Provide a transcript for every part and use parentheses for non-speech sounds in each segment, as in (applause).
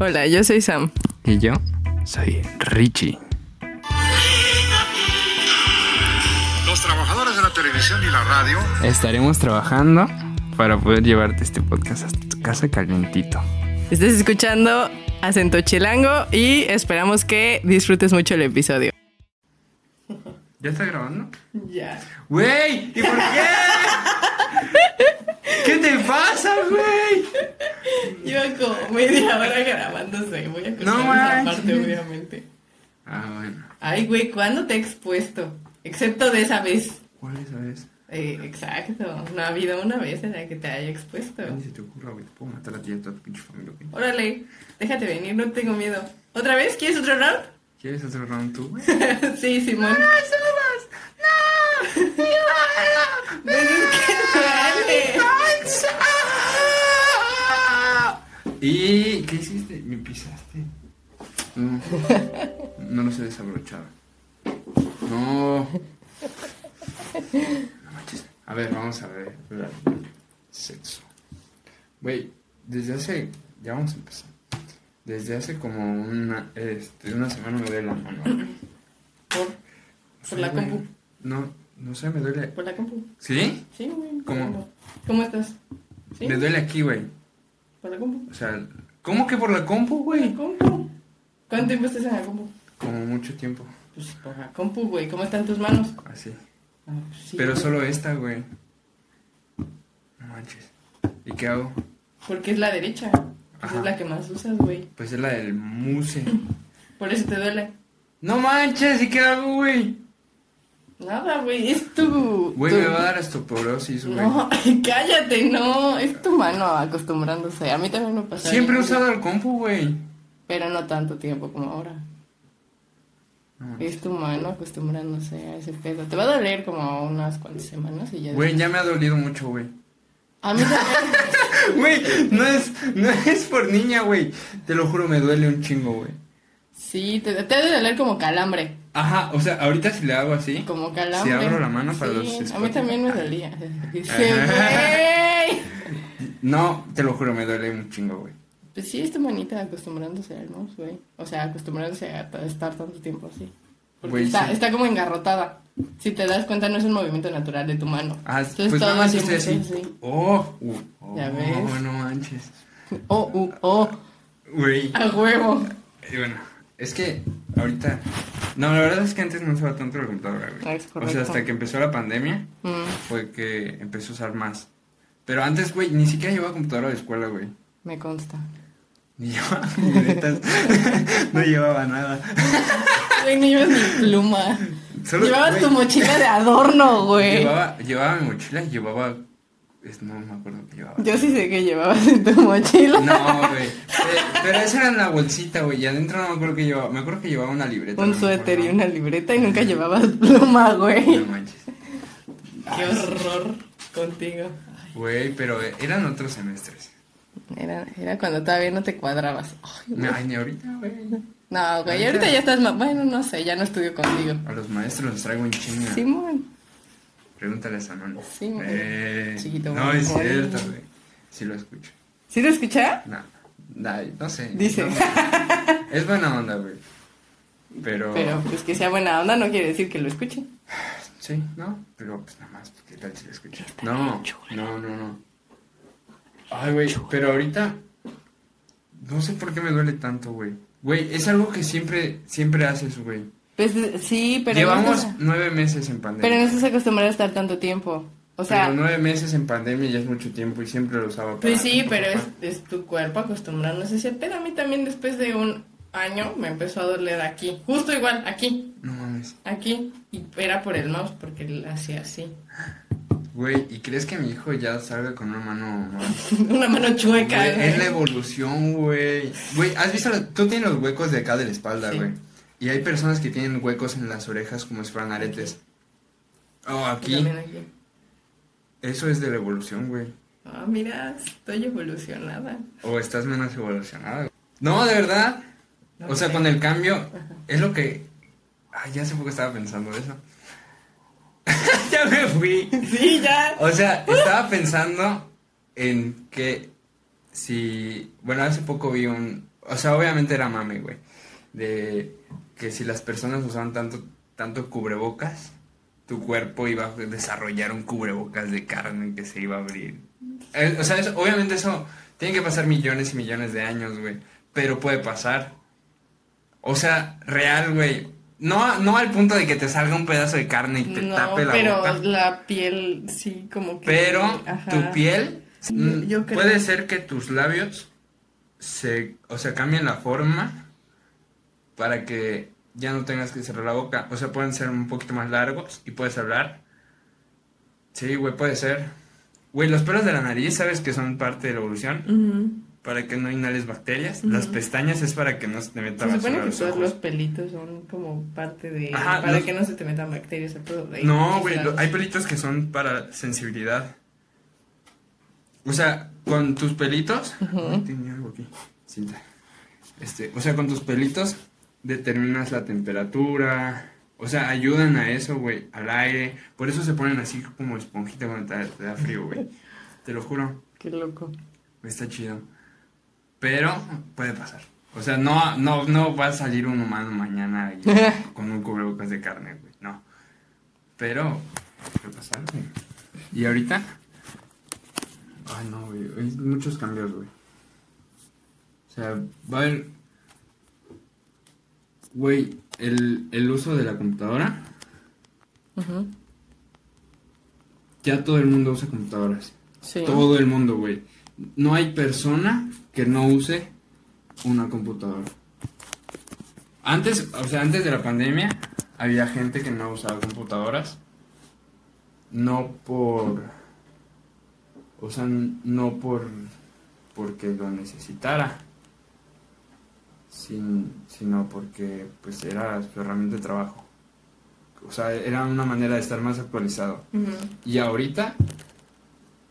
Hola, yo soy Sam. Y yo soy Richie. Los trabajadores de la televisión y la radio Estaremos trabajando para poder llevarte este podcast hasta tu casa calientito. Estás escuchando Acento Chilango y esperamos que disfrutes mucho el episodio. ¿Ya está grabando? Ya. ¡Güey! ¿Y por qué? (laughs) ¿Qué te pasa, güey? Lleva como media hora grabándose. Voy a cortar No esa parte, obviamente. Ah, bueno. Ay, güey, ¿cuándo te he expuesto? Excepto de esa vez. ¿Cuál es esa vez? Eh, exacto. No ha habido una vez en la que te haya expuesto. Ni se te ocurra, güey. Te puedo matar a ti y a toda tu pinche familia, güey. Órale, déjate venir, no tengo miedo. ¿Otra vez? ¿Quieres otro round? ¿Quieres hacer round tú, güey? (laughs) sí, Simón. ¡No, Pues es que vale. ¿Y qué hiciste? Me pisaste. (laughs) No, no lo sé desabrochar. No. No manches. A ver, vamos a ver. Sexo. Güey, desde hace. Ya vamos a empezar. Desde hace como una. Este, una semana me duele la mano. Por, No la güey. compu. No, no sé, me duele. Por la compu. ¿Sí? Sí, güey. ¿Cómo? ¿Cómo estás? ¿Sí? Me duele aquí, güey. ¿Por la compu? O sea, ¿cómo que por la compu, ¿Por la güey? compu? ¿Cuánto tiempo estás en la compu? Como mucho tiempo. Pues por la compu, güey. ¿Cómo están tus manos? Así. Ah, pues sí, Pero güey. solo esta, güey. No manches. ¿Y qué hago? Porque es la derecha. Ajá. es la que más usas, güey. Pues es la del muse. (laughs) Por eso te duele. No manches, ¿y qué hago, güey? Nada, güey. Es tu. Güey, tu- me va a dar osteoporosis, güey. No, cállate, no. Es tu mano acostumbrándose. A mí también me pasa. Siempre he usado el compu, güey. Pero no tanto tiempo como ahora. No. Es tu mano acostumbrándose a ese pedo. Te va a doler como unas cuantas semanas y ya. Güey, ya me ha dolido mucho, güey. A mí también. (laughs) Güey, no es, no es por niña, güey. Te lo juro, me duele un chingo, güey. sí, te, te ha de doler como calambre. Ajá, o sea, ahorita si le hago así. Como calambre. Si abro la mano para Sí, los A mí también me dolía. (laughs) Dice, güey. No, te lo juro, me duele un chingo, güey. Pues sí, es tu manita acostumbrándose al mouse, güey. O sea, acostumbrándose a estar tanto tiempo así. Porque Güey, está, sí. está como engarrotada. Si te das cuenta, no es un movimiento natural de tu mano. Ah, Entonces, pues todo nada más estoy así. Oh, uh, oh, Ya ves. no manches. Oh, uh, oh, Güey. a huevo. Y bueno, es que ahorita. No, la verdad es que antes no usaba tanto la computadora, güey. Ah, es O sea, hasta que empezó la pandemia Mm, fue que empecé a usar más. Pero antes, güey, ni siquiera llevaba computadora a la escuela, güey. me consta. (laughs) Ni llevaba libretas. (laughs) no llevaba nada. Güey, no llevas ni pluma. Solo, Llevabas güey, tu mochila de adorno, güey. Llevaba, llevaba mi mochila y llevaba. Es- no me acuerdo qué llevaba. Yo sí sé que llevabas en tu mochila. No, güey. Pero esa era en la bolsita, güey. Y adentro no me acuerdo que llevaba. Me acuerdo que llevaba una libreta. Un no suéter y una libreta y nunca llevabas pluma, güey. No manches. Qué horror contigo. Güey, pero eran otros semestres. Era, era cuando todavía no te cuadrabas. Ay. Ay, ni ahorita, güey. No, güey, ahorita ya estás más... Bueno, no sé, ya no estudio contigo. A los maestros los traigo en chinga. Simón. Pregúntale a Sanon. Sí, eh, chiquito, No, es cierto, güey. Sí lo escucho. ¿Sí lo escucha? No, no, no sé. Dice. No, es buena onda, güey. Pero. Pero pues que sea buena onda no quiere decir que lo escuche. Sí, ¿no? Pero pues nada más, ¿qué tal si lo escucho? No, no, no, no. Ay, güey, pero ahorita. No sé por qué me duele tanto, güey. Güey, es algo que siempre, siempre haces, güey. Pues sí, pero... Llevamos no nueve meses en pandemia. pero no estás acostumbrado a estar tanto tiempo. O sea, pero nueve meses en pandemia ya es mucho tiempo y siempre lo usaba para... pues sí, pero es, es tu cuerpo acostumbrándose a ese pedo. A mí también después de un año me empezó a doler aquí. Justo igual, aquí, No mames. aquí. Y era por el mouse porque él hacía así. Güey, ¿y crees que mi hijo ya salga con una mano? (laughs) Una mano chueca. Güey, es la evolución, güey. Güey, ¿has visto? la- Tú tienes los huecos de acá de la espalda, Sí. güey. Y hay personas que tienen huecos en las orejas como si fueran aretes. Oh, aquí. Eso es de la evolución, güey. Ah, mira, estoy evolucionada. O estás menos evolucionada. güey. No, de verdad. O sea, sé. con el cambio, es lo que... Ay, ya hace poco estaba pensando eso. (laughs) ya me fui. Sí, ya. O sea, estaba pensando en que si... Bueno, hace poco vi un... o sea, obviamente era mame, güey, de que si las personas usaban tanto, tanto cubrebocas, tu cuerpo iba a desarrollar un cubrebocas de carne que se iba a abrir. Eh, o sea, eso- obviamente eso tiene que pasar millones y millones de años, güey, pero puede pasar. O sea, real, güey. No, no al punto de que te salga un pedazo de carne y te no, tape la pero boca. la piel sí como que... Pero Ajá. tu piel Sí, yo creo. puede ser que tus labios se, o sea, cambien la forma para que ya no tengas que cerrar la boca. O sea, pueden ser un poquito más largos y puedes hablar. Sí, güey, puede ser. Güey, los pelos de la nariz, ¿sabes que son parte de la evolución? Para que no inhales bacterias. Las pestañas es para que no se te meta Se supone que los todos ojos. los pelitos son como parte de... Ajá, para los- que no se te metan bacterias ahí, No, güey, lo- hay pelitos que son para sensibilidad. O sea, con tus pelitos. Ay, tenía algo aquí. Cinta. Este, o sea, con tus pelitos determinas la temperatura. O sea, ayudan a eso, güey, al aire. Por eso se ponen así como esponjita cuando te, te da frío, güey. Te lo juro. Qué loco. Está chido. Pero puede pasar. O sea, no, no, no va a salir un humano mañana y- (laughs) con un cubrebocas de carne, güey. No. Pero puede pasar, güey. Y ahorita. Ay, no, güey. Hay muchos cambios, güey. O sea, va a haber. Güey, el, el uso de la computadora. Ujú. Ya todo el mundo usa computadoras. Sí. Todo el mundo, güey. No hay persona que no use una computadora. Antes, o sea, antes de la pandemia, había gente que no usaba computadoras. No por. O sea, no por. porque lo necesitara. Sin, sino porque, pues, era su herramienta de trabajo. O sea, era una manera de estar más actualizado. Y ahorita,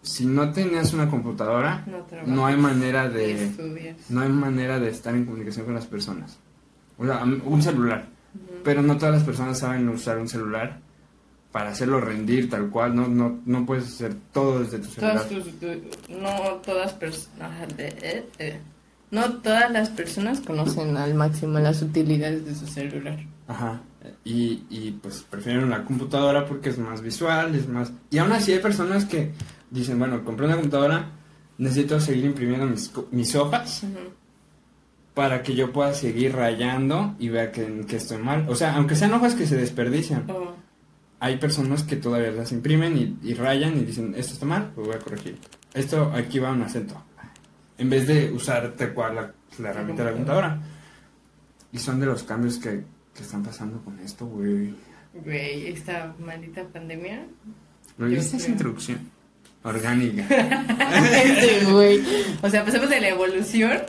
si no tenías una computadora, No hay manera de estudias. no hay manera de estar en comunicación con las personas. O sea, un celular. Pero no todas las personas saben usar un celular para hacerlo rendir tal cual. No, no, no puedes hacer todo desde tu celular. Todas tus- tu- no todas personas no todas las personas conocen al máximo las utilidades de su celular. Ajá. Y, y pues prefieren la computadora porque es más visual, es más... Y aún así hay personas que dicen, bueno, compré una computadora, necesito seguir imprimiendo mis, mis hojas para que yo pueda seguir rayando y vea que, que estoy mal. O sea, aunque sean hojas que se desperdician, Oh, hay personas que todavía las imprimen y, y rayan y dicen, esto está mal, lo voy a corregir. Esto aquí va un acento. En vez de usar tal cual la, la herramienta de la computadora. Y son de los cambios que, que están pasando con esto, güey. güey, esta maldita pandemia. ¿Lo viste esa introducción? Orgánica. (laughs) Este güey. O sea, pasamos de la evolución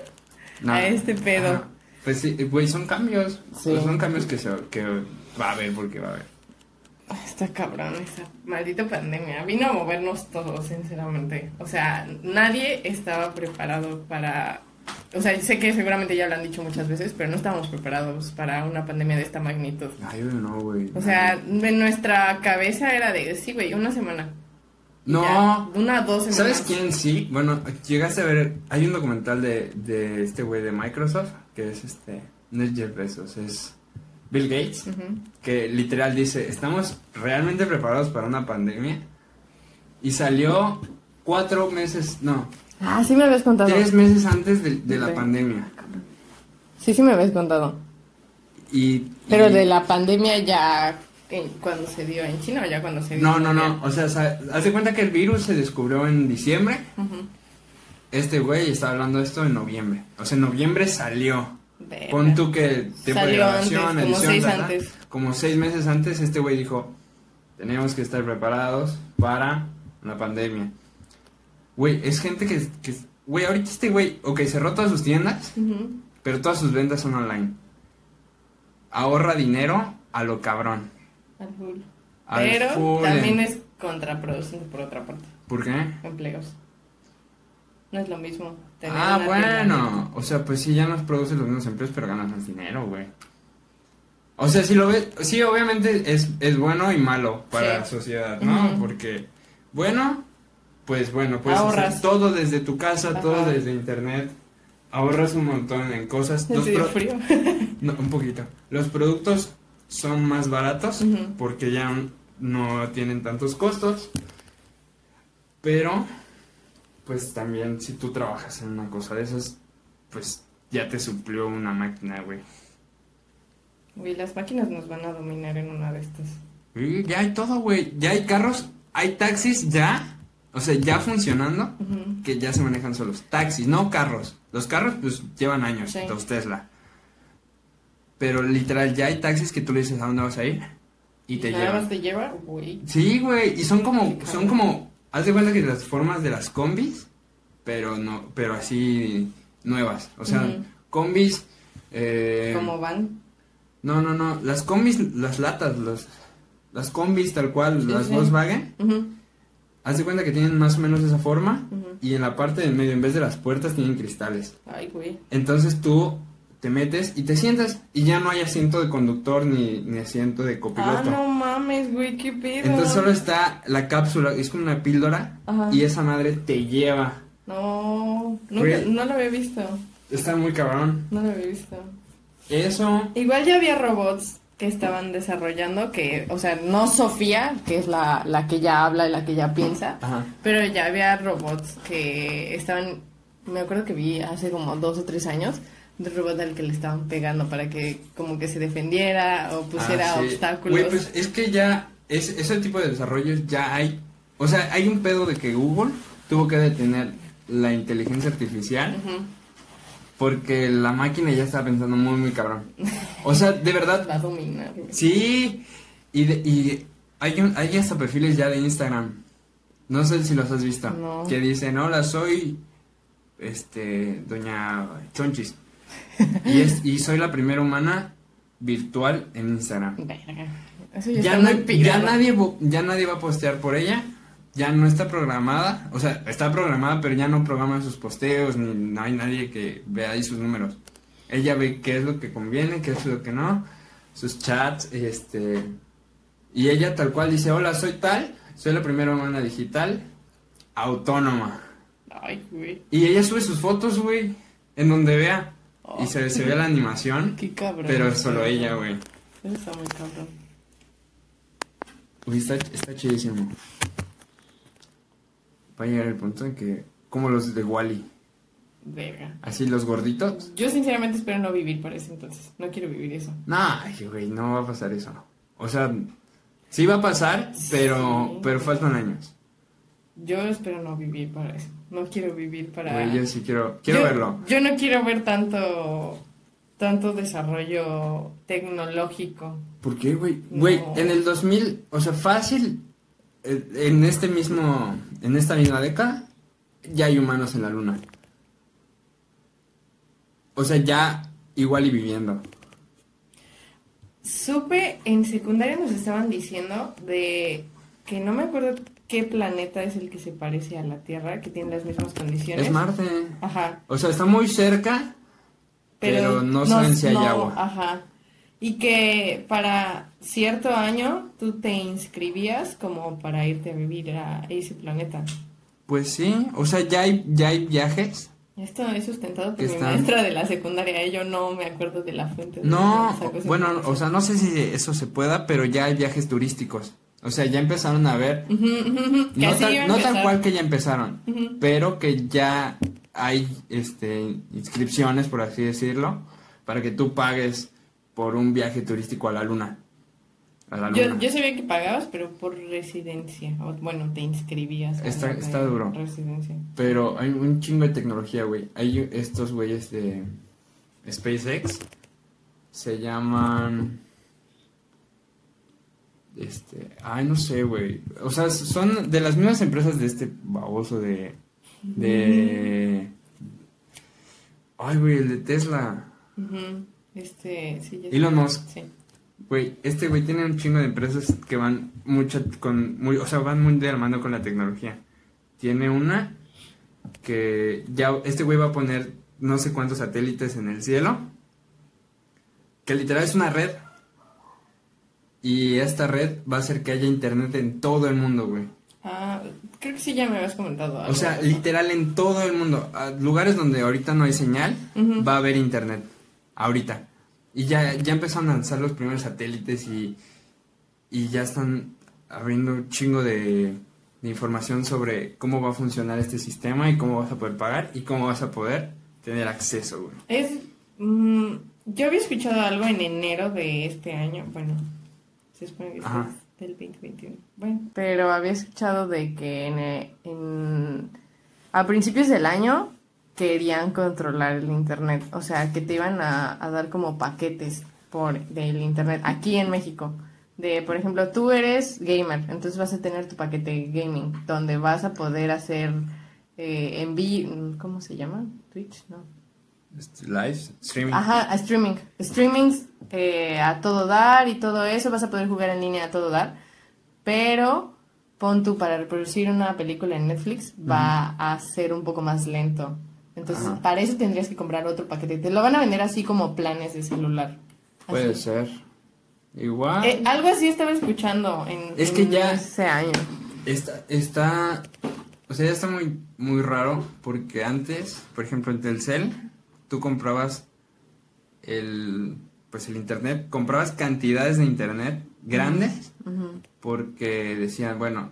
No. a este pedo. Ajá. Pues sí, güey, son cambios. Sí. Pues son cambios que, se, que va a haber porque va a haber. Está cabrón esa maldita pandemia. Vino a movernos todos, sinceramente. O sea, nadie estaba preparado para... O sea, sé que seguramente ya lo han dicho muchas veces, pero no estábamos preparados para una pandemia de esta magnitud. Ay, no, güey. O sea, en nuestra cabeza era de, sí, güey, una semana. No. Ya, una, dos semanas. ¿Sabes quién sí? Bueno, llegaste a ver, hay un documental de, de este güey de Microsoft, que es este, no es Jeff Bezos, es Bill Gates, que literal dice, estamos realmente preparados para una pandemia. Y salió cuatro meses, no, Ah, sí me habías contado. tres meses antes de, de la pandemia. Sí, sí me habías contado. Y, Pero y- de la pandemia ya cuando se dio en China o ya cuando se dio. No, no, no, o sea, de cuenta que el virus se descubrió en diciembre. Este güey está hablando de esto en noviembre. O sea, en noviembre salió. Verga. Pon tú que tiempo de grabación, antes, como edición, seis ta. antes. Como seis meses antes, este güey dijo, tenemos que estar preparados para la pandemia. Güey, es gente que, que- güey, ahorita este güey, ok, cerró todas sus tiendas, pero todas sus ventas son online. Ahorra dinero a lo cabrón. Al full. Al Pero full, también es contraproducente por otra parte. ¿Por qué? Empleos. No es lo mismo. Ah, bueno. O sea, pues sí, ya nos produce los mismos empleos, pero ganas más dinero, güey. O sea, si lo ves, sí, obviamente es, es bueno y malo para Sí. la sociedad, ¿no? Porque, bueno, pues bueno, hacer todo desde tu casa, todo desde internet. ahorras un montón en cosas. Los pro- frío. (laughs) No, un poquito. Los productos son más baratos porque ya no tienen tantos costos. Pero, pues también si tú trabajas en una cosa de esas, pues ya te suplió una máquina, güey. Güey, las máquinas nos van a dominar en una de estas. Y ya hay todo, güey. Ya hay carros, hay taxis ya, o sea, ya funcionando, que ya se manejan solos. Taxis, no carros. Los carros, pues llevan años, Sí. los Tesla. Pero literal, ya hay taxis que tú le dices a dónde vas a ir y te Nada llevan. te lleva, güey. Sí, güey, y son como, son como, haz de cuenta que las formas de las combis, pero no, pero así nuevas. O sea, combis, eh, ¿Cómo van? no, no, no, las combis, las latas, los, las combis tal cual, Sí, las sí. Volkswagen, haz de cuenta que tienen más o menos esa forma y en la parte del medio, en vez de las puertas, tienen cristales. Ay, güey. Entonces tú te metes y te sientas y ya no hay asiento de conductor ni, ni asiento de Ah, copiloto. no mames, güey, qué pedo. Entonces solo está la cápsula, es como una píldora Ajá. y esa madre te lleva. No, nunca, no lo había visto. Está muy cabrón. No lo había visto. Eso, Igual ya había robots que estaban desarrollando que, o sea, no Sofía, que es la, la que ya habla y la que ya piensa, ajá. pero ya había robots que estaban, me acuerdo que vi hace como dos o tres años, robot al que le estaban pegando para que como que se defendiera o pusiera Ah, sí. obstáculos. Güey, pues es que ya es, ese tipo de desarrollos ya hay. O sea, hay un pedo de que Google tuvo que detener la inteligencia artificial porque la máquina ya está pensando muy, muy cabrón. O sea, de verdad, (laughs) Va a dominar. Sí, y, de- y hay, un, hay hasta perfiles ya de Instagram. No sé si los has visto. No. Que dicen, hola, soy este doña Chonchis. Y, es, y soy la primera humana virtual en Instagram. Eso ya, nadie, ya nadie va a postear por ella. Ya no está programada. O sea, está programada, pero ya no programa sus posteos. Ni no hay nadie que vea ahí sus números. Ella ve qué es lo que conviene, qué es lo que no. Sus chats, este. Y ella tal cual dice, hola, soy tal. Soy la primera humana digital. Autónoma. Ay, güey. Y ella sube sus fotos, güey. En donde vea. Oh. Y se, se ve la animación. (laughs) Qué cabrón. Pero solo ella, güey. Está muy cabrón. Uy, está, está chidísimo. Va a llegar el punto en que, como los de Wally, Verga. así los gorditos. Yo sinceramente espero no vivir para ese entonces. No quiero vivir eso. Nah, güey, no va a pasar eso. O sea, sí va a pasar, pero, Sí. pero faltan años. Yo espero no vivir para eso. No quiero vivir para... Güey, yo sí quiero, quiero Yo- verlo. Yo no quiero ver tanto tanto desarrollo tecnológico. ¿Por qué, güey? No. Güey, en el 2000, o sea, fácil, eh, en este mismo, en esta misma década, ya hay humanos en la luna. O sea, ya igual y viviendo. Supe, en secundaria nos estaban diciendo de que no me acuerdo qué planeta es el que se parece a la Tierra, que tiene las mismas condiciones. Es Marte. Ajá. O sea, está muy cerca, pero, no saben si hay no, agua. Ajá. Y que para cierto año tú te inscribías como para irte a vivir a ese planeta. Pues sí, o sea, ya hay, ya hay viajes. Esto es sustentado por mi están- maestra de la secundaria. ¿eh? Yo no me acuerdo de la fuente. de No, bueno, o sea, no sé si eso se pueda, pero ya hay viajes turísticos. O sea, ya empezaron a ver, no, a no tal cual que ya empezaron, pero que ya hay este inscripciones, por así decirlo, para que tú pagues por un viaje turístico a la luna. A la luna. Yo, yo sabía que pagabas, pero por residencia. O, bueno, te inscribías. Está- está duro. Residencia. Pero hay un chingo de tecnología, güey. Hay estos güeyes de SpaceX. Se llaman. Este. Ay, no sé, güey. O sea, son de las mismas empresas de este baboso de. De. Ay, güey, el de Tesla. Este, sí, ya Elon. Musk. Sí. Güey, este güey tiene un chingo de empresas que van mucho con. Muy, o sea, van muy de la mano con la tecnología. Tiene una que ya este güey va a poner no sé cuántos satélites en el cielo. Que literal es una red. Y esta red va a hacer que haya internet en todo el mundo, güey. Ah, creo que sí ya me habías comentado. algo O sea, literal en todo el mundo, a lugares donde ahorita no hay señal, va a haber internet. Ahorita. Y ya, ya empezaron a lanzar los primeros satélites y, y ya están abriendo un chingo de, de información sobre cómo va a funcionar este sistema y cómo vas a poder pagar y cómo vas a poder tener acceso, güey. Es. mm, yo había escuchado algo en enero de este año. Bueno, se supone que Ajá. es del 2021. Bueno, pero había escuchado de que en, en- a principios del año querían controlar el internet. O sea, que te iban a, a dar como paquetes por del internet aquí en México. De, por ejemplo, tú eres gamer, entonces vas a tener tu paquete gaming, donde vas a poder hacer eh, ¿cómo se llama? Twitch, ¿no? Este, Live, streaming. Ajá, a streaming. Streamings eh, a todo dar y todo eso. Vas a poder jugar en línea a todo dar. Pero pon tú para reproducir una película en Netflix va a ser un poco más lento. Entonces, Ajá. para eso tendrías que comprar otro paquete. Te lo van a vender así como planes de celular. Así. Puede ser. Igual. Eh, algo así estaba escuchando en, Es que en ya- ese año. Está, está, o sea, ya está muy, muy raro porque antes, por ejemplo, en Telcel, tú comprabas el, pues el internet, comprabas cantidades de internet grandes porque decían, bueno,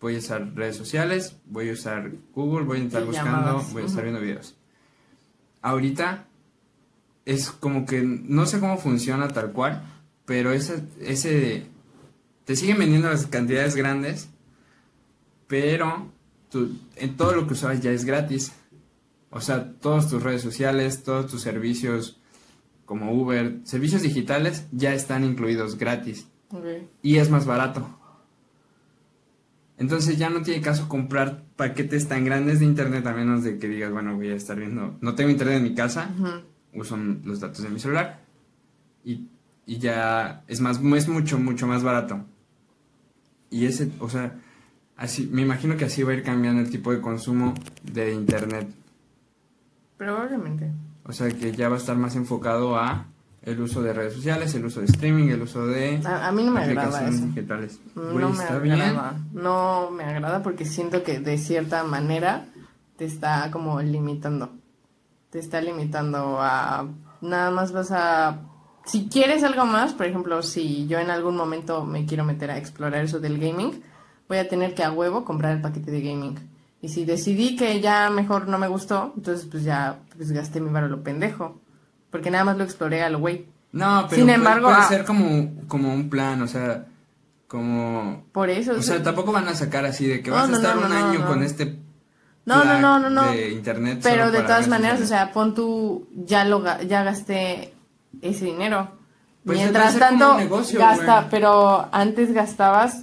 voy a usar redes sociales, voy a usar Google, voy a estar buscando, voy a estar viendo videos. Ahorita es como que no sé cómo funciona tal cual, pero ese, ese te siguen vendiendo las cantidades grandes, pero tú- en todo lo que usabas ya es gratis. O sea, todas tus redes sociales, todos tus servicios como Uber, servicios digitales ya están incluidos gratis y es más barato. Entonces ya no tiene caso comprar paquetes tan grandes de internet a menos de que digas, bueno, voy a estar viendo, no tengo internet en mi casa, uso los datos de mi celular y, y ya es más, es mucho, mucho más barato. Y ese, o sea, así, me imagino que así va a ir cambiando el tipo de consumo de internet. Probablemente. O sea, que ya va a estar más enfocado a el uso de redes sociales, el uso de streaming, el uso de A, a mí no me agrada eso. digitales. No me está bien. agrada. No me agrada porque siento que de cierta manera te está como limitando. Te está limitando a nada más vas a si quieres algo más, por ejemplo, si yo en algún momento me quiero meter a explorar eso del gaming, voy a tener que a huevo comprar el paquete de gaming. Y si decidí que ya mejor no me gustó, entonces pues ya pues gasté mi varo lo pendejo. Porque nada más lo exploré al güey. No, pero Sin puede- embargo, puede, ah- ser como, como un plan, o sea, como... Por eso. O sea, tampoco van a sacar así de que No, vas no, a estar no, un año con este No, no, no, no, no. de internet. Pero de todas maneras, o sea, pon tú, ya lo ya gasté ese dinero. Pues Mientras tanto, negocio, gasta, güey. pero antes gastabas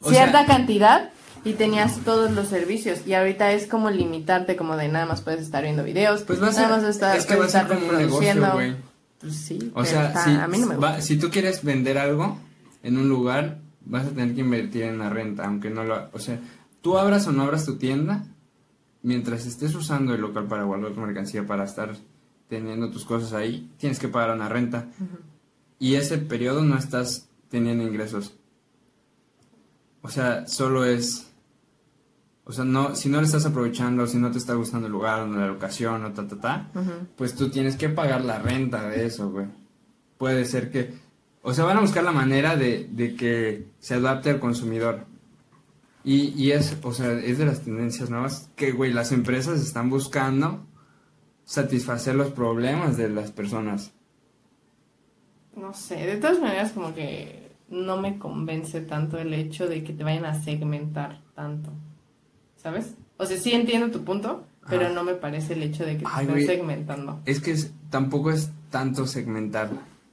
O cierta sea- cantidad y tenías todos los servicios. Y ahorita es como limitarte, como de nada más puedes estar viendo videos, Pues va a nada más estar, es que va a puedes ser estar como un negocio. Pues sí, O sea, está- si, a mí no me gusta. va- si tú quieres vender algo en un lugar, vas a tener que invertir en la renta, aunque no lo... O sea, tú abras o no abras tu tienda, mientras estés usando el local para guardar tu mercancía, para estar teniendo tus cosas ahí, tienes que pagar una renta. Y ese periodo no estás teniendo ingresos. O sea, solo es... O sea, no, si no le estás aprovechando, si no te está gustando el lugar, o la locación, o ta, ta, ta, pues tú tienes que pagar la renta de eso, güey. Puede ser que... O sea, van a buscar la manera de, de que se adapte al consumidor. Y, y es, o sea, es de las tendencias nuevas que, güey, las empresas están buscando satisfacer los problemas de las personas. No sé, de todas maneras como que no me convence tanto el hecho de que te vayan a segmentar tanto, ¿sabes? O sea, sí entiendo tu punto, pero Ajá. no me parece el hecho de que te Ay, estén güey. segmentando. Es que es- tampoco es tanto segmentar.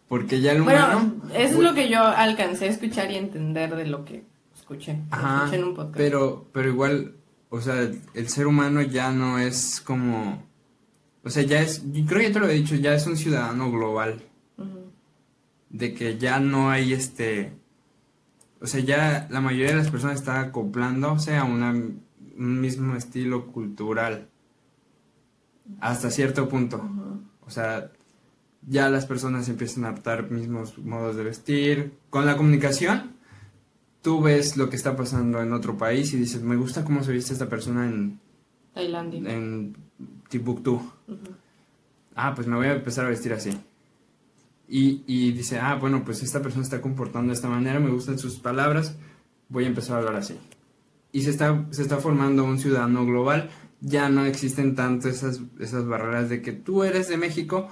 Porque ya el humano... Bueno, eso es lo que yo alcancé a escuchar y entender de lo que escuché. Ajá, escuché en un podcast. pero, pero igual, o sea, el, ser humano ya no es como, o sea, ya es, yo creo que ya te lo he dicho, ya es un ciudadano global, de que ya no hay este, o sea, ya la mayoría de las personas está acoplándose a una, un mismo estilo cultural, hasta cierto punto, o sea, ya las personas empiezan a adaptar mismos modos de vestir, con la comunicación, tú ves lo que está pasando en otro país y dices, me gusta cómo se viste esta persona en, Tailandia. en Timbuktu. Ah, pues me voy a empezar a vestir así. Y, y dice, ah, bueno, pues esta persona está comportando de esta manera, me gustan sus palabras, voy a empezar a hablar así. Y se está, se está formando un ciudadano global, ya no existen tanto esas, esas barreras de que tú eres de México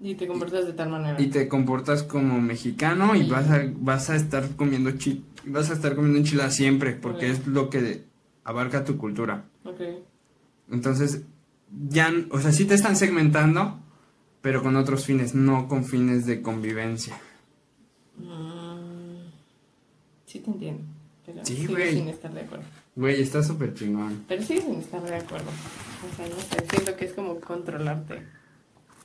Y te comportas de tal manera. y te comportas como mexicano y Y- vas a, vas a estar comiendo chi, vas a estar comiendo enchiladas siempre, porque es lo que abarca tu cultura. Ok. Entonces, ya, o sea, sí te están segmentando, pero con otros fines, no con fines de convivencia. Mm, sí te entiendo. Pero Sí, güey. sin estar de acuerdo. Güey, está súper chingón. Pero sí sin estar de acuerdo. O sea, no sé, siento que es como controlarte.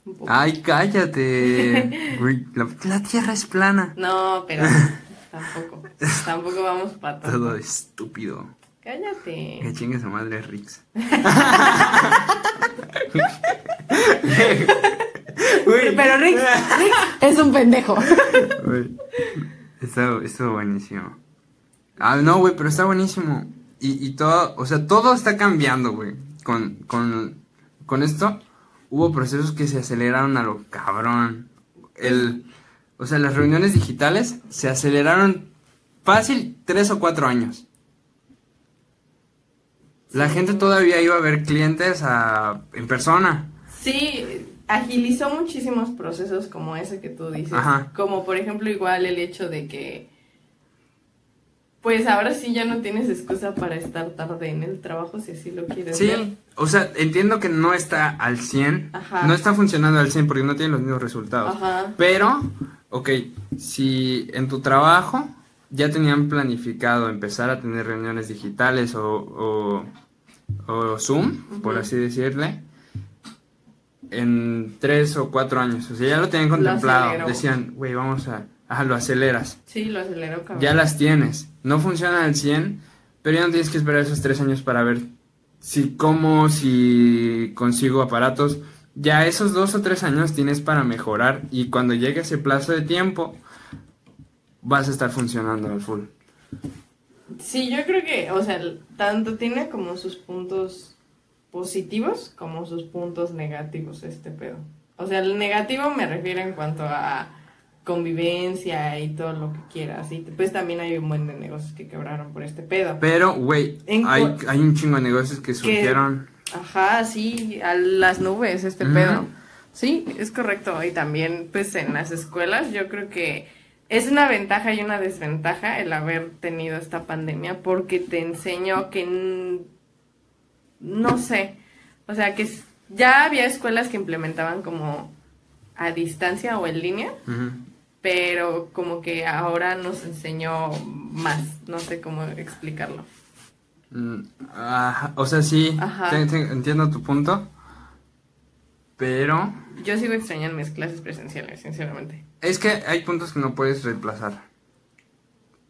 Un poco. Ay, cállate. (laughs) Güey, la, la tierra es plana. No, pero (laughs) tampoco. Tampoco vamos para tanto. Todo estúpido. Cállate. Que chingue su madre Rix. (laughs) Güey. Pero Rick, Rick es un pendejo. Está, estuvo buenísimo. Ah, no, güey, pero está buenísimo. Y, y todo, o sea, todo está cambiando, güey. Con, con, con esto hubo procesos que se aceleraron a lo cabrón. El, o sea, las reuniones digitales se aceleraron fácil tres o cuatro años. La gente todavía iba a ver clientes a, en persona. Sí, agilizó muchísimos procesos como ese que tú dices. Ajá. Como por ejemplo igual el hecho de que pues ahora sí ya no tienes excusa para estar tarde en el trabajo si así lo quieres ver. Sí, o sea, entiendo que no está al 100, Ajá. no está funcionando al 100 porque no tiene los mismos resultados. Ajá. Pero, ok, si en tu trabajo ya tenían planificado empezar a tener reuniones digitales o, o, o Zoom, por así decirle, en tres o cuatro años, o sea, ya lo tenían contemplado, decían, güey, vamos a, ajá, lo aceleras, Sí, lo aceleró cabrón. ya las tienes, no funcionan al 100, pero ya no tienes que esperar esos tres años para ver si como, si consigo aparatos. Ya esos dos o tres años tienes para mejorar y cuando llegue ese plazo de tiempo vas a estar funcionando al full. Sí, yo creo que, o sea, tanto tiene como sus puntos positivos como sus puntos negativos este pedo. O sea, el negativo me refiero en cuanto a convivencia y todo lo que quieras. Y pues también hay un buen de negocios que quebraron por este pedo. Pero, güey, hay, hay un chingo de negocios que surgieron. Ajá, sí, a las nubes este pedo. Sí, es correcto. Y también, pues en las escuelas, yo creo que es una ventaja y una desventaja el haber tenido esta pandemia porque te enseñó que, no sé, o sea, que ya había escuelas que implementaban como a distancia o en línea, Ujú. Pero como que ahora nos enseñó más, no sé cómo explicarlo. Mm, ajá, o sea, sí, Ajá. te- te- entiendo tu punto. Pero Yo sigo extrañando mis clases presenciales, sinceramente. es que hay puntos que no puedes reemplazar.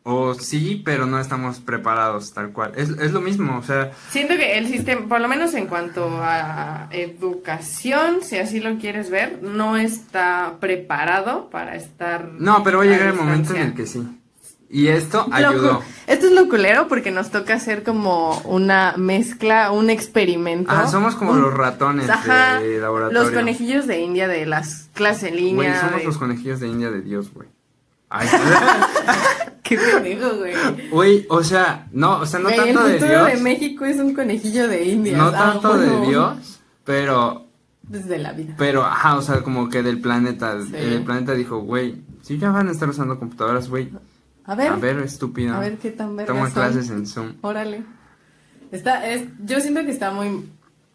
O sí, pero no estamos preparados tal cual. Es, es lo mismo, o sea, Siento que el sistema, por lo menos en cuanto a educación, si así lo quieres ver, no está preparado para estar. no, pero va a llegar el momento en el que sí. Y esto ayudó. Esto es lo culero porque nos toca hacer como una mezcla, un experimento. Ajá, somos como Un- los ratones Ajá, de laboratorio. los conejillos de India de las clases en línea. Güey, somos de- los conejillos de India de Dios, güey. Ay, (laughs) Qué pendejo, güey. Güey, o sea, no, o sea, no tanto el de futuro Dios. de México es un conejillo de India. no Ah, tanto bueno. de Dios, pero Desde la vida. Pero, ajá, o sea, como que del planeta. Sí. El planeta dijo, güey, si ya van a estar usando computadoras, güey. A ver, A ver, estúpido. a ver qué tan vergas Toma son. clases en Zoom. Órale. Está, es, yo siento que está muy...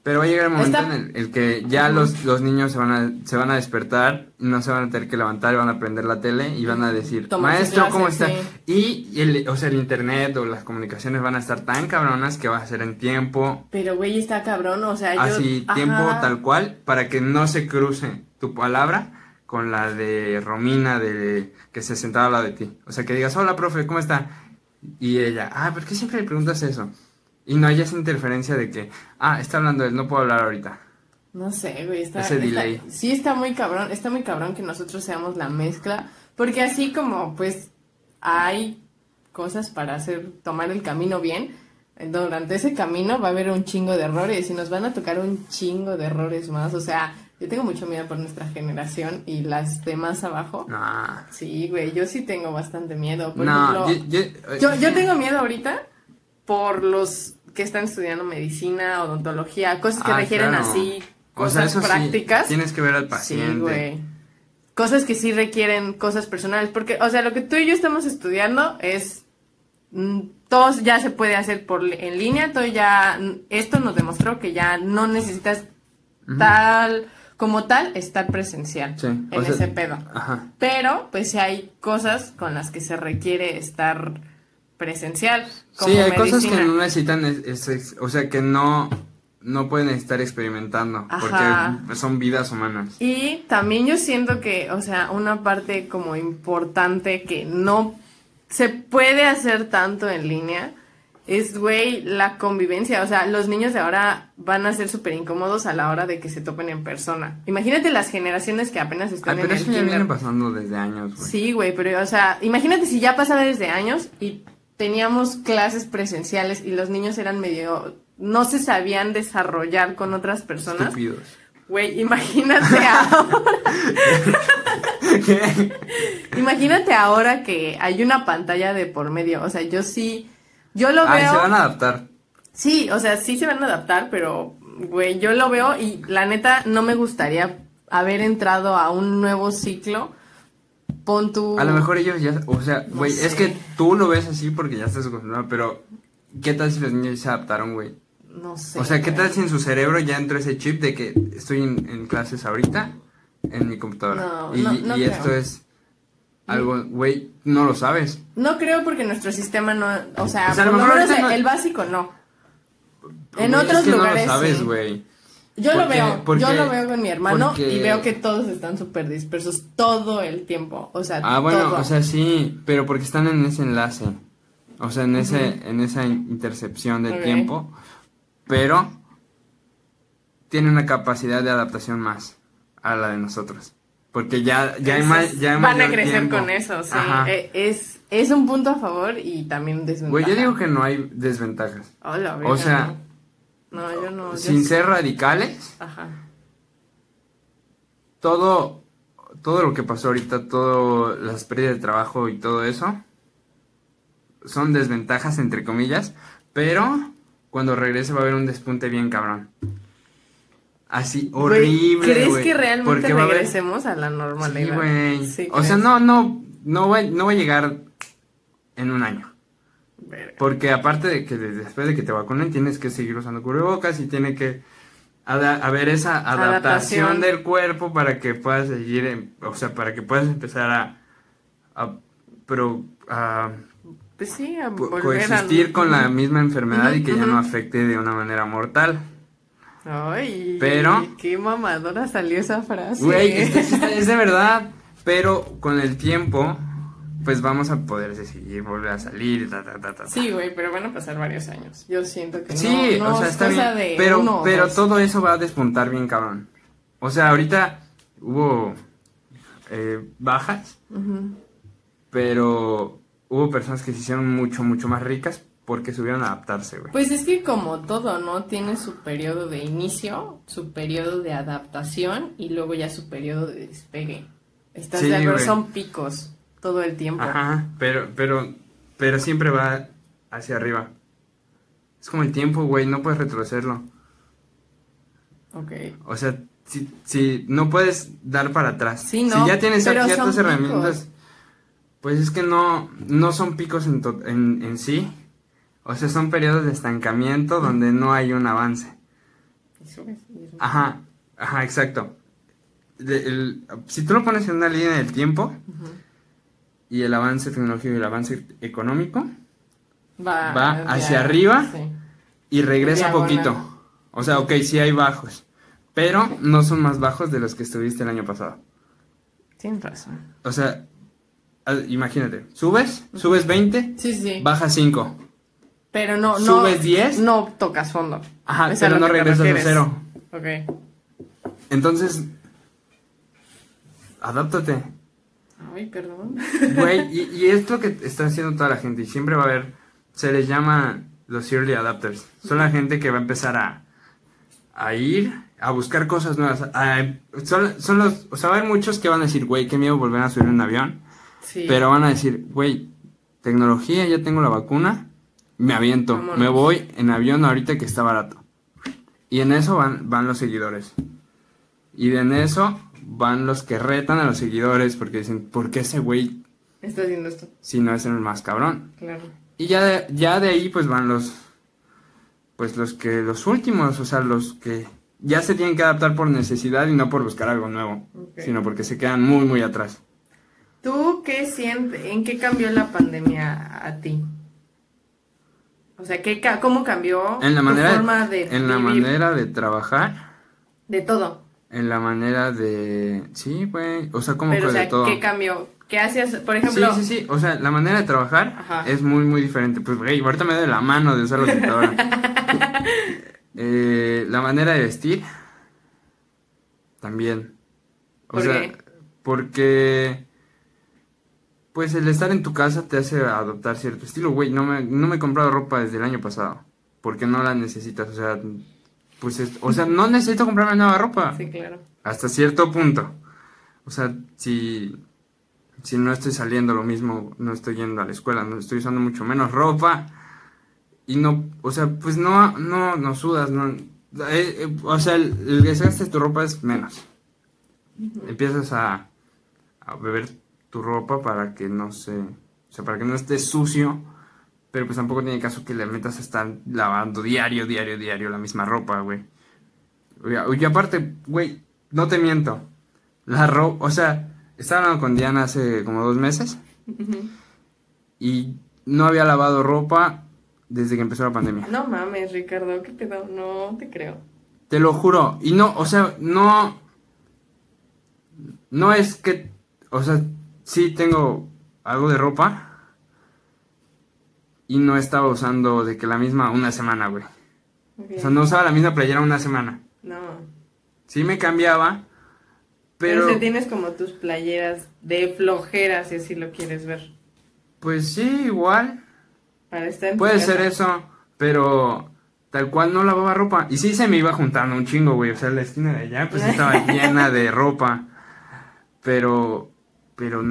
Pero va a llegar el momento Está- en el, el que ya los, los niños se van, a, se van a despertar, no se van a tener que levantar, van a prender la tele y van a decir, maestro, ¿cómo está? Y, el, o sea, el internet o las comunicaciones van a estar tan cabronas que va a ser en tiempo, Pero, güey, está cabrón, o sea, yo... así, ajá. tiempo tal cual, para que no se cruce tu palabra con la de Romina de que se sentaba al lado de ti. O sea, que digas, hola, profe, ¿cómo está? Y ella, ah, ¿por qué siempre le preguntas eso? Y no haya esa interferencia de que, ah, está hablando él, no puedo hablar ahorita. No sé, güey, está... Ese está- delay. sí está muy cabrón, está muy cabrón que nosotros seamos la mezcla, porque así como, pues, hay cosas para hacer, tomar el camino bien. Durante ese camino va a haber un chingo de errores y nos van a tocar un chingo de errores más. O sea, yo tengo mucho miedo por nuestra generación y las de más abajo. Nah. Sí, güey, yo sí tengo bastante miedo. Por ejemplo, yo, yo- yo, yo tengo miedo ahorita por los que están estudiando medicina, odontología, cosas que Ah, requieren claro. así, O sea, cosas sí, prácticas. tienes que ver al Sí, paciente. güey. Cosas que sí requieren cosas personales. Porque, o sea, lo que tú y yo estamos estudiando es. mm, Todo ya se puede hacer por en línea. Todo ya. mm, Esto nos demostró que ya no necesitas tal. Como tal, estar presencial Sí, en o sea, ese pedo. Ajá. Pero, pues sí hay cosas con las que se requiere estar presencial. Como Sí, hay cosas que no necesitan, es- es- es- o sea, que no, no pueden estar experimentando, Ajá. porque son vidas humanas. Y también yo siento que, o sea, una parte como importante que no se puede hacer tanto en línea es, güey, la convivencia. O sea, los niños de ahora van a ser súper incómodos a la hora de que se topen en persona. Imagínate las generaciones que apenas Ay, están pero en el eso ya kinder. viene pasando desde años, güey. Sí, güey, pero, o sea, imagínate si ya pasaba desde años y teníamos clases presenciales y los niños eran medio... no se sabían desarrollar con otras personas. Estúpidos. Güey, imagínate (laughs) ahora. imagínate ahora que hay una pantalla de por medio. O sea, yo sí. Yo lo Ay, veo. se van a adaptar. Sí, o sea, sí se van a adaptar, pero, güey, yo lo veo y la neta no me gustaría haber entrado a un nuevo ciclo. Pon tu. A lo mejor ellos ya, o sea, No güey, es que tú lo ves así porque ya estás acostumbrado, pero ¿qué tal si los niños ya se adaptaron, güey? No sé. O sea, ¿qué güey. tal si en su cerebro ya entró ese chip de que estoy en, en clases ahorita en mi computadora? No, y no, no y creo. esto es algo, güey, no lo sabes. No creo porque nuestro sistema no. O sea, O sea, lo por lo mejor menos ahorita no- el básico no. En Güey, otros es que lugares. no lo sabes, sí. Yo lo veo, porque- yo lo veo con mi hermano porque- y veo que todos están súper dispersos todo el tiempo, o sea, Ah, bueno, todo. o sea, sí, pero porque están en ese enlace. O sea, en ese en esa intercepción del Ok. tiempo, pero tiene una capacidad de adaptación más a la de nosotros. Porque ya ya hay más es- ya hay van a crecer tiempo. con eso, sí. Eh, Es, es un punto a favor y también desventaja. Güey, yo digo que no hay desventajas. Oh, la o sea, no, yo no. Sin ser radicales, Ajá. todo todo lo que pasó ahorita, todo las pérdidas de trabajo y todo eso son desventajas entre comillas, pero cuando regrese va a haber un despunte bien cabrón. Así horrible, ¿Crees güey, que realmente a haber- regresemos a la Sí, normalidad? güey. Sí, o sea, ¿crees? no no no va no va a llegar en un año. Verga. Porque aparte de que de- después de que te vacunen tienes que seguir usando cubrebocas y tiene que haber esa adaptación, Adaptación. del cuerpo para que puedas seguir, en- o sea, para que puedas empezar a, a, pro- a Pues sí, a co- volver a- coexistir con la misma enfermedad y que ya no afecte de una manera mortal. Ay, Pero- qué mamadora salió esa frase. Güey, es de verdad, pero con el tiempo, pues vamos a poder seguir, volver a salir ta, ta, ta, ta. Sí, güey, pero van a pasar varios años. Yo siento que no- Sí, no, o sea, es está cosa bien. de pero uno pero dos. todo eso va a despuntar bien, cabrón. O sea, ahorita hubo eh, bajas, pero hubo personas que se hicieron mucho, mucho más ricas porque supieron adaptarse, güey. Pues es que como todo, ¿no? Tiene su periodo de inicio, su periodo de adaptación y luego ya su periodo de despegue. ¿Estás Sí, de acuerdo? Son picos todo el tiempo. Ajá, pero, pero, pero siempre va hacia arriba. Es como el tiempo, güey, no puedes retrocederlo. Ok. O sea, si, si no puedes dar para atrás. Sí, no, Si ya tienes ciertas herramientas, picos. pues es que no, no son picos en, to- en, en sí. O sea, son periodos de estancamiento donde no hay un avance. Ajá, ajá, exacto. De- el- si tú lo pones en una línea del tiempo. Y el avance tecnológico y el avance económico, Va, Va hacia arriba. Sí. y regresa Diagonal. poquito. O sea, ok, sí hay bajos, pero no son más bajos de los que estuviste el año pasado. Tienes razón. O sea, imagínate, subes, subes 20, Sí, sí. bajas 5. Pero no, no. ¿Subes 10? No tocas fondo. Ajá, pero no regresas a cero. Ok. Entonces, adáptate. Ay, perdón. Güey, y, (laughs) y es lo que está haciendo toda la gente. Y siempre va a haber. Se les llama los early adapters. Son la gente que va a empezar a, a ir a buscar cosas nuevas. a- son, son los. O sea, va a haber muchos que van a decir, güey, qué miedo volver a subir un avión. Sí. Pero van a decir, güey, tecnología, ya tengo la vacuna. Me aviento. Vámonos. Me voy en avión ahorita que está barato. Y en eso van, van los seguidores. Y en eso van los que retan a los seguidores porque dicen, ¿por qué ese güey Está haciendo esto, si no es el más cabrón? claro. Y ya de, ya de ahí pues van los pues los que los últimos, o sea, los que ya se tienen que adaptar por necesidad y no por buscar algo nuevo, sino porque se quedan muy muy atrás. ¿Tú qué sientes? ¿En qué cambió la pandemia a ti? O sea, ¿qué, ¿cómo cambió En la tu manera forma de en la manera de trabajar, De todo. En la manera de sí, güey, o sea, como que o sea, de todo. ¿qué cambió? ¿Qué hacías? Por ejemplo, Sí, sí, sí, o sea, la manera de trabajar Ajá. es muy, muy diferente. Pues, güey, ahorita me doy la mano de usar la computadora. (laughs) Eh, la manera de vestir, también. O ¿Por sea, qué? porque, pues, el estar en tu casa te hace adoptar cierto estilo. Güey, no me, no me he comprado ropa desde el año pasado, porque no la necesitas, o sea, pues, es- o sea, no necesito comprarme nueva ropa sí, claro. hasta cierto punto. O sea, si, si no estoy saliendo lo mismo, no estoy yendo a la escuela, no estoy usando mucho menos ropa y no, o sea, pues no, no, no sudas, no, eh, eh, o sea, el, el desgaste de tu ropa es menos. Empiezas a, a beber tu ropa para que no se, o sea, para que no esté sucio, pero pues tampoco tiene caso que le metas a estar lavando diario, diario, diario la misma ropa, güey. Y aparte, güey, no te miento. La ropa, o sea, estaba hablando con Diana hace como dos meses y no había lavado ropa desde que empezó la pandemia. No mames, Ricardo, ¿qué pedo? No te creo. Te lo juro. Y no, o sea, no. No es que. O sea, sí tengo algo de ropa. Y no estaba usando de que la misma una semana, güey. O sea, no usaba la misma playera una semana. No. Sí me cambiaba. Pero, sea, tienes como tus playeras de flojera, si así lo quieres ver. Pues sí, igual. Para estar en Puede ser eso, pero tal cual no lavaba ropa. Y sí se me iba juntando un chingo, güey. O sea, la esquina de allá pues estaba (laughs) llena de ropa. Pero, pero,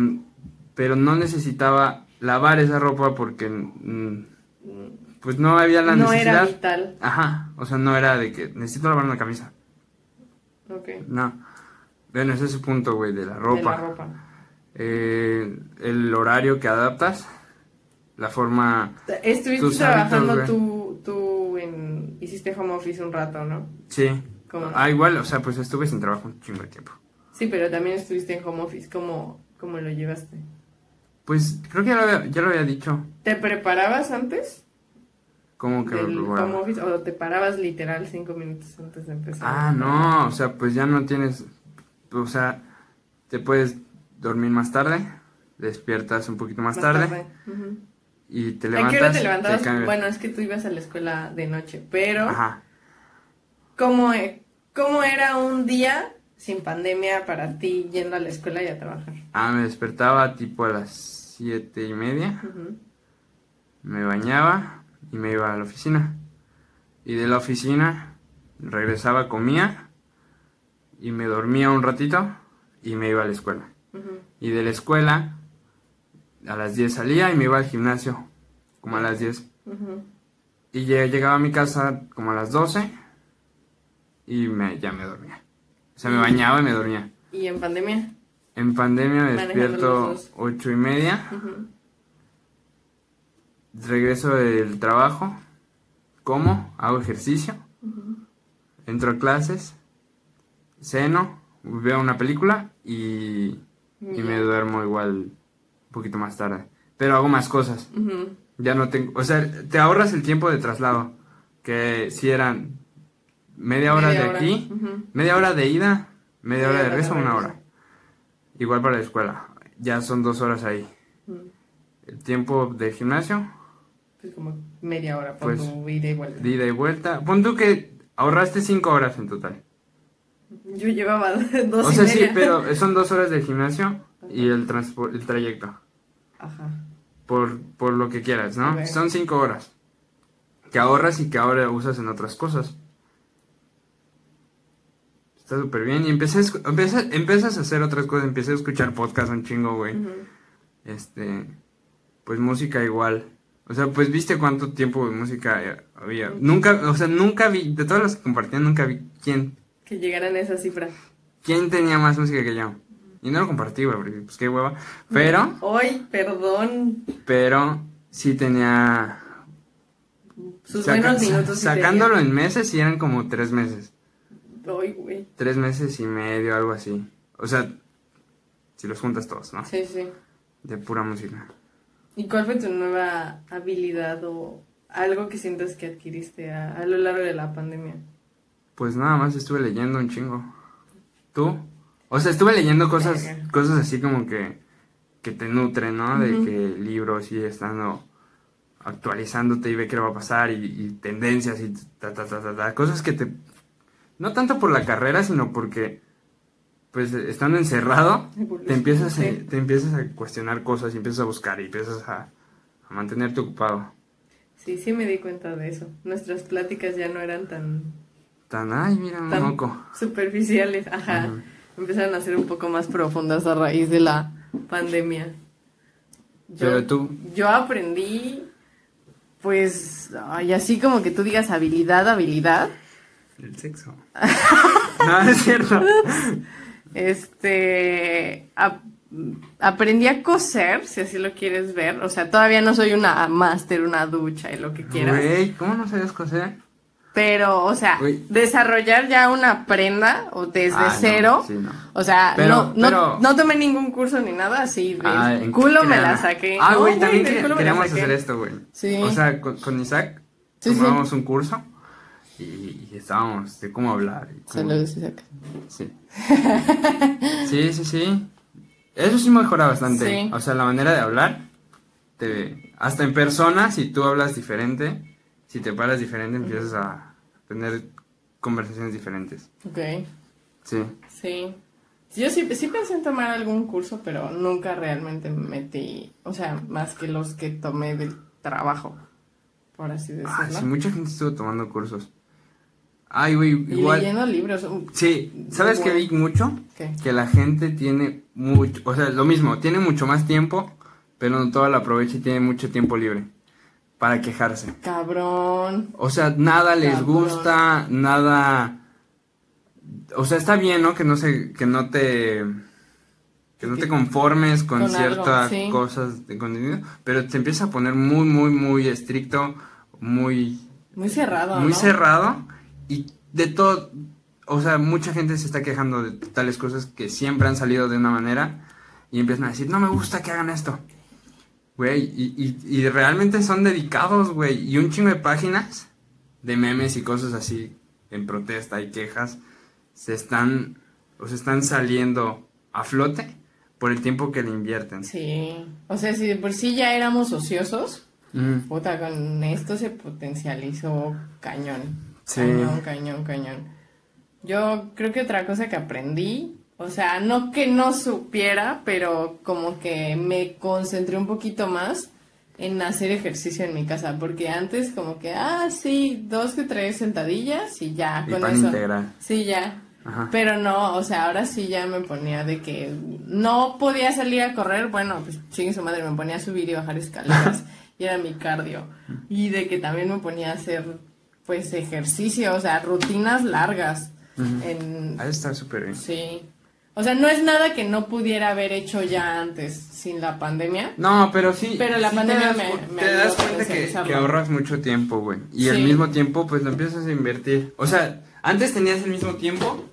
pero no necesitaba lavar esa ropa porque, mm, pues no había la no era necesidad. vital. Ajá, o sea, no era de que necesito lavar una camisa. Ok. No. Bueno, ese es el punto, güey, de la ropa. De la ropa. Eh, el horario que adaptas, la forma... Estuviste trabajando hábitos, tú, tú en... Hiciste home office un rato, ¿no? Sí. ¿Cómo? Ah, igual, o sea, pues estuve sin trabajo un chingo de tiempo. Sí, pero también estuviste en home office. ¿Cómo, cómo lo llevaste? Pues creo que ya lo había, ya lo había dicho. ¿Te preparabas antes Como que... del home office o te parabas literal cinco minutos antes de empezar? Ah, no, o sea, pues ya no tienes... O sea, te puedes dormir más tarde, despiertas un poquito más, tarde, y te ¿A levantas... qué hora te levantabas? bueno, es que tú ibas a la escuela de noche, pero Ajá. ¿cómo, e- ¿cómo era un día sin pandemia para ti yendo a la escuela y a trabajar? Ah, me despertaba tipo a las siete y media, me bañaba y me iba a la oficina. Y de la oficina regresaba, comía y me dormía un ratito y me iba a la escuela. Y de la escuela a las 10 salía y me iba al gimnasio, como a las 10. Ujú. Y lle- llegaba a mi casa como a las 12 y me, ya me dormía. O sea, me bañaba y me dormía. ¿Y en pandemia? En pandemia me despierto. 8 y media, regreso del trabajo, como, hago ejercicio, entro a clases, ceno, veo una película y, y me duermo igual un poquito más tarde. Pero hago más cosas. Ya no tengo, o sea, te ahorras el tiempo de traslado, que si eran media hora Media de hora, aquí, media hora de ida, media hora de regreso, una hora. Igual para la escuela, ya son dos horas ahí. Ujú. El tiempo de gimnasio, Pues como media hora por Pues, tu ida y vuelta. de ida y vuelta. Pon tú que ahorraste cinco horas en total. Yo llevaba (laughs) dos O y sea, sí, pero son dos horas de gimnasio y el, el trayecto. Ajá. Por, por lo que quieras, ¿no? Son cinco horas. Que ahorras y que ahora usas en otras cosas. Está súper bien. Y empecé a empiezas a hacer otras cosas. Empecé a escuchar podcast un chingo, güey. Este. Pues música igual. O sea, pues viste cuánto tiempo de música había. Nunca, o sea, nunca vi, de todas las que compartían, nunca vi quién, Que llegaran a esa cifra. quién tenía más música que yo. Y no lo compartí, güey, porque pues qué hueva. Pero, Ay, perdón. pero sí tenía. Sus saca- buenos minutos. sacándolo en meses, sí eran como tres meses. Ay, güey. Tres meses y medio, algo así. O sea, si los juntas todos, ¿no? Sí, sí. De pura música. ¿Y cuál fue tu nueva habilidad o algo que sientas que adquiriste a, a lo largo de la pandemia? Pues nada más estuve leyendo un chingo. ¿Tú? O sea, estuve leyendo cosas, Verga. cosas así como que, que te nutren, ¿no? De que libros y estando actualizándote y ve qué va a pasar y, y tendencias y ta, ta, ta, ta, ta. Cosas que te... No tanto por la carrera, sino porque, pues, estando encerrado, te empiezas, a, te empiezas a cuestionar cosas y empiezas a buscar y empiezas a, a mantenerte ocupado. Sí, sí me di cuenta de eso. Nuestras pláticas ya no eran tan, Tan, ay, mira, un tan moco. superficiales. Ajá. Empezaron a ser un poco más profundas a raíz de la pandemia. Yo, Pero tú, yo aprendí, pues, ay, así como que tú digas habilidad, habilidad. El sexo. no, (laughs) no es cierto. Este, ap- aprendí a coser, si así lo quieres ver. O sea, todavía no soy una máster, una ducha y lo que quieras. Güey, ¿cómo no sabías coser? Pero, o sea, Uy. desarrollar ya una prenda o desde Ah, no, cero. sí, no. O sea, Pero- no, no, pero- no tomé ningún curso ni nada así. Ah, ¿en qué culo me la saqué. Ah, güey, también queríamos hacer esto, güey. Sí. O sea, con, con Isaac Sí, sí. tomábamos un curso y, y estábamos de cómo hablar. cómo- Saludos, Isaac. Sí. (laughs) sí, sí, sí. Eso sí mejora bastante. Sí. O sea, la manera de hablar, te, hasta en persona, si tú hablas diferente, si te paras diferente, empiezas a tener conversaciones diferentes. Ok, Sí. sí. Yo sí, sí pensé en tomar algún curso, pero nunca realmente me metí, o sea, más que los que tomé del trabajo, por así Ah, decirlo. sí, mucha gente estuvo tomando cursos. Ay, güey, y igual. leyendo libros. um, Sí, ¿sabes qué vi mucho? ¿Qué? Que la gente tiene mucho, o sea, lo mismo, tiene mucho más tiempo, pero no todo lo aprovecha y tiene mucho tiempo libre para quejarse. Cabrón. O sea, nada les Cabrón. gusta, nada... O sea, está bien, ¿no? Que no se, que no te... Que no te conformes con, Con algo, ciertas sí. cosas de contenido, pero te empieza a poner muy, muy, muy estricto, muy Muy cerrado, muy ¿no? cerrado y de todo, o sea, mucha gente se está quejando de tales cosas que siempre han salido de una manera y empiezan a decir, no me gusta que hagan esto. Güey, y, y, y realmente son dedicados, güey, y un chingo de páginas de memes y cosas así en protesta y quejas se están, o se están saliendo a flote por el tiempo que le invierten. Sí. O sea, si de por sí ya éramos ociosos, Mm, puta, con esto se potencializó cañón. Sí. Cañón, cañón, cañón. Yo creo que otra cosa que aprendí, o sea, no que no supiera, pero como que me concentré un poquito más en hacer ejercicio en mi casa, porque antes como que, ah, sí, dos que tres sentadillas y ya, y con eso. integral. Sí, ya. Ajá. Pero no, o sea, ahora sí ya me ponía de que no podía salir a correr, bueno, pues chingue su madre, me ponía a subir y bajar escaleras (laughs) y era mi cardio. Y de que también me ponía a hacer, pues, ejercicio, o sea, rutinas largas. en, Ah, está súper bien. sí. O sea, no es nada que no pudiera haber hecho ya antes, sin la pandemia. No, pero sí. Pero la sí pandemia te das, me- te das cuenta que, ahorras mucho tiempo, güey. Y al Sí. mismo tiempo, pues lo empiezas a invertir. O sea, antes tenías el mismo tiempo,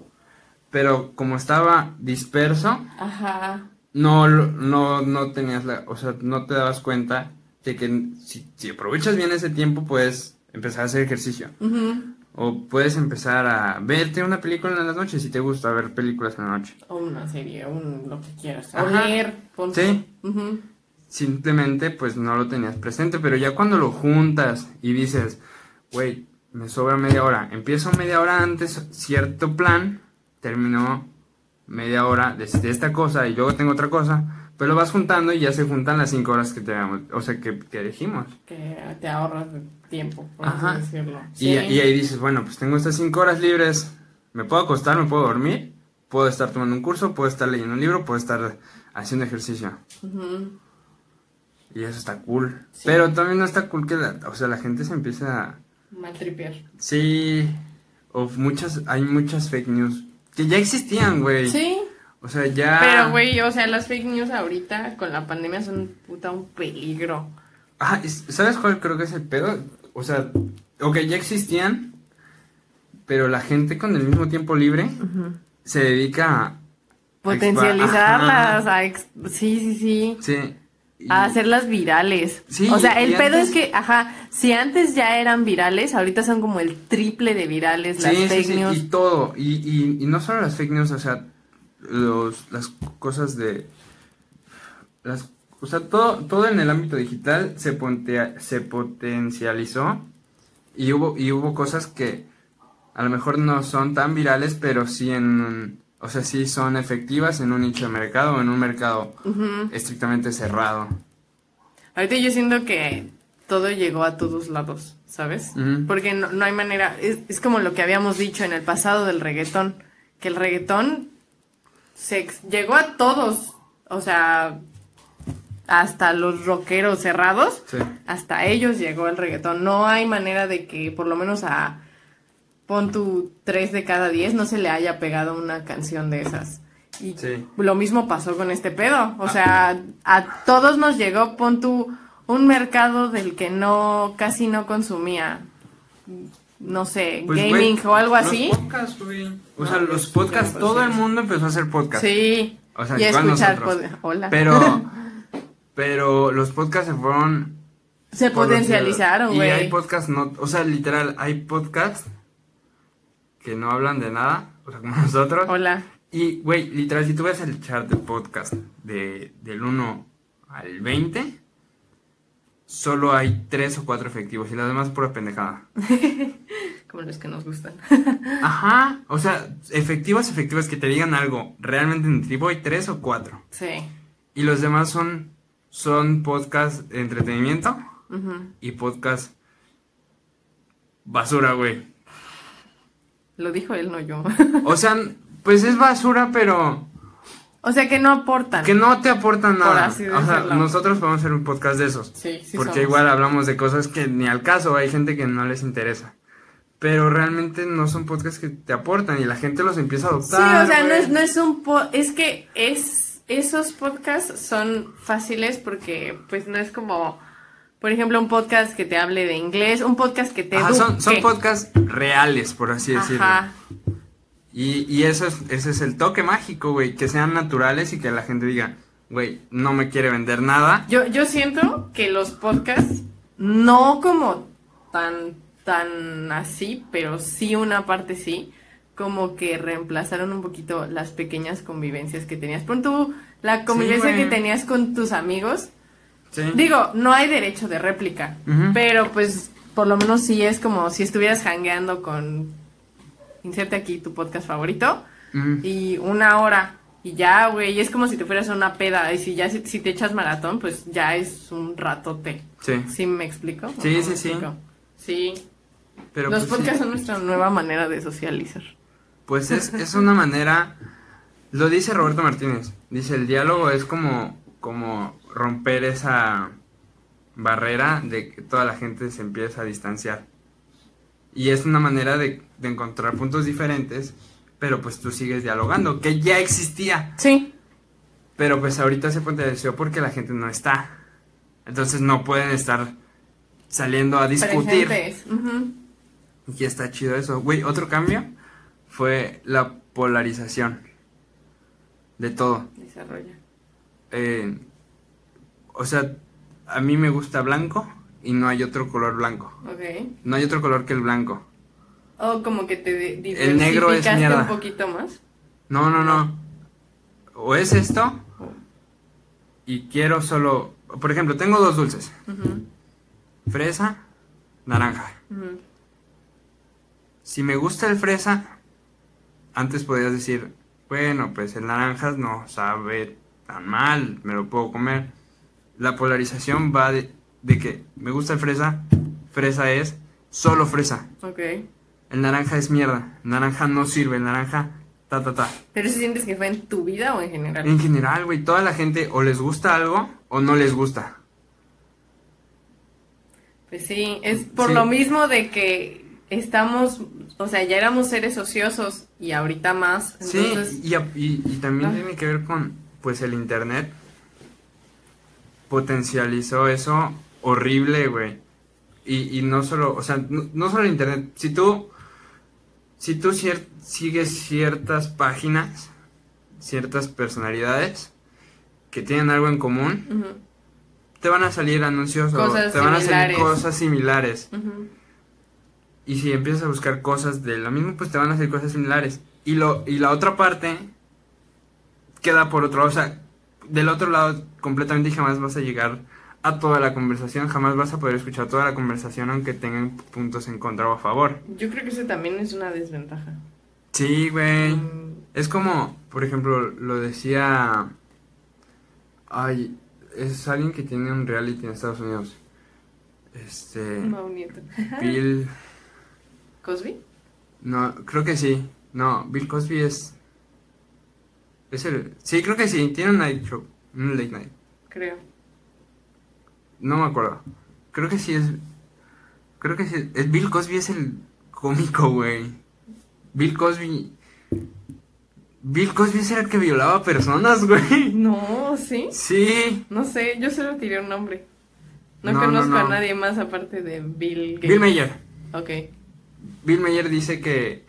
pero como estaba disperso, Ajá. no, no, no tenías la. O sea, no te dabas cuenta de que si, si aprovechas bien ese tiempo, puedes empezar a hacer ejercicio. O puedes empezar a verte una película en las noches si te gusta ver películas en la noche. O una serie, un, lo que quieras. O leer, ponte. Sí. Simplemente pues no lo tenías presente, pero ya cuando lo juntas y dices, güey, me sobra media hora, empiezo media hora antes cierto plan, terminó media hora de, de esta cosa y luego tengo otra cosa, pero lo vas juntando y ya se juntan las cinco horas que tenemos, o sea, que, que elegimos. Que te ahorras de tiempo, por Ajá. así decirlo. Y, Sí. y ahí dices, bueno, pues tengo estas cinco horas libres, me puedo acostar, me puedo dormir, puedo estar tomando un curso, puedo estar leyendo un libro, puedo estar haciendo ejercicio. Y eso está cool. Sí. Pero también no está cool que la, o sea, la gente se empieza a... Maltripear. Sí, o muchas, hay muchas fake news que ya existían, güey. Sí. O sea, ya... Pero, güey, o sea, las fake news ahorita con la pandemia son puta un peligro. Ah, es- ¿sabes cuál creo que es el pedo? O sea, ok, ya existían, pero la gente con el mismo tiempo libre se dedica a... Potencializarlas, a ex- sí, sí, sí. Sí. y- A hacerlas virales. Sí, o sea, el pedo antes- es que, ajá, si antes ya eran virales, ahorita son como el triple de virales las Sí, fake sí, news. y todo, y, y, y no solo las fake news, o sea, los, las cosas de... Las, o sea, todo, todo en el ámbito digital se, pontea- se potencializó y hubo, y hubo cosas que a lo mejor no son tan virales, pero sí en... O sea, sí son efectivas en un nicho de mercado o en un mercado estrictamente cerrado. Ahorita yo siento que todo llegó a todos lados, ¿sabes? Porque no, no hay manera, es, es como lo que habíamos dicho en el pasado del reggaetón, que el reggaetón se llegó a todos, o sea, hasta los rockeros cerrados, Sí. hasta ellos llegó el reggaetón. No hay manera de que por lo menos a pon tu 3 de cada 10 no se le haya pegado una canción de esas. Y Sí. lo mismo pasó con este pedo. O sea, a todos nos llegó, pon tu un mercado del que no, casi no consumía, no sé, Pues, gaming güey, o algo así. Los podcasts, güey. O sea, No, los podcasts, pues, todo el mundo empezó a hacer podcasts. Sí. O sea, y igual escuchar Hola. Pero, (laughs) pero los podcasts se fueron. se potencializaron, Y hay güey. podcasts no, o sea, literal, hay podcasts que no hablan de nada, o sea, como (laughs) nosotros. Hola. Y, güey, literal, si tú ves el chart de podcast de, del 1 al 20, solo hay 3 o 4 efectivos y las demás pura pendejada. (laughs) Como los que nos gustan. (laughs) Ajá, o sea, efectivas, efectivas que te digan algo realmente nutritivo hay 3 o 4. sí. Y los demás son, son podcast de entretenimiento Ujú. y podcast basura, güey. Lo dijo él, no yo. O sea, pues es basura, pero o sea que no aportan. que no te aportan Por nada. así O sea, decirlo. nosotros podemos hacer un podcast de esos. Sí, sí porque somos. igual hablamos de cosas que ni al caso, hay gente que no les interesa. Pero realmente no son podcasts que te aportan y la gente los empieza a Sí, adoptar. o sea, no es, no es un po es que es esos podcasts son fáciles porque pues no es como por ejemplo un podcast que te hable de inglés, un podcast que te Ajá, son, son podcasts reales, por así decirlo. Ajá. Y, y eso es, ese es el toque mágico, güey, que sean naturales y que la gente diga, güey, no me quiere vender nada. Yo yo siento que los podcasts no como tan tan así, pero sí una parte sí como que reemplazaron un poquito las pequeñas convivencias que tenías. Pon tú la convivencia que tenías con tus amigos. Sí. Digo, no hay derecho de réplica, pero pues por lo menos sí es como si estuvieras hangueando con, inserte aquí tu podcast favorito, Ujú. y una hora, y ya, güey, es como si te fueras a una peda, y si ya si, si te echas maratón, pues ya es un ratote. Sí. ¿Sí me explico? ¿O Sí, no sí, sí. explico? Sí, Pero los pues, sí. podcasts son nuestra nueva manera de socializar. Pues es, (laughs) es una manera, lo dice Roberto Martínez, dice el diálogo es como, como romper esa barrera de que toda la gente se empieza a distanciar. Y es una manera de, de encontrar puntos diferentes, pero pues tú sigues dialogando, que ya existía. Sí, Pero pues ahorita se potenció porque la gente no está. Entonces no pueden estar saliendo a discutir. presentes. Ujú. Y está chido eso. Güey, otro cambio fue la polarización de todo. Desarrolla. Eh, o sea, a mí me gusta blanco y no hay otro color blanco. Ok. No hay otro color que el blanco. O como que te El negro es mierda. un poquito más. No, no, no. O es esto y quiero solo... Por ejemplo, tengo dos dulces. Fresa, naranja. Si me gusta el fresa, antes podías decir bueno, pues el naranja no sabe tan mal, me lo puedo comer. La polarización va de, de que me gusta el fresa, fresa es solo fresa. Ok. El naranja es mierda, el naranja no sirve, el naranja ta ta ta. ¿Pero si sientes que fue en tu vida o en general? En general, güey, toda la gente o les gusta algo o no les gusta. Pues sí, es por Sí. lo mismo de que estamos, o sea, ya éramos seres ociosos y ahorita más. Entonces, Sí, y, y- y también Ah. tiene que ver con, pues, el internet potencializó eso horrible, güey. Y, y no solo, o sea, no, no solo el internet, si tú, si tú cier- sigues ciertas páginas, ciertas personalidades que tienen algo en común, te van a salir anuncios o te van a salir cosas similares. Y si empiezas a buscar cosas de lo mismo, pues te van a hacer cosas similares. Y, lo, y la otra parte queda por otro lado. O sea, del otro lado completamente y jamás vas a llegar a toda la conversación. Jamás vas a poder escuchar toda la conversación aunque tengan puntos en contra o a favor. Yo creo que eso también es una desventaja. Sí, güey. Mm, Es como, por ejemplo, lo decía... Ay, es alguien que tiene un reality en Estados Unidos. Este... Nieto. (laughs) Bill... ¿Cosby? No, creo que sí. No, Bill Cosby es. Es el. Sí, creo que sí. Tiene un night show. Un late night. Creo. No me acuerdo. Creo que sí es. Creo que sí. Es, Bill Cosby es el cómico, güey. Bill Cosby. Bill Cosby es el que violaba personas, güey. No, ¿sí? Sí. No sé, yo solo tiré un nombre. No, No, no, conozco no. a nadie más aparte de Bill Gates. Bill Mayer. Ok. Bill Mayer dice que.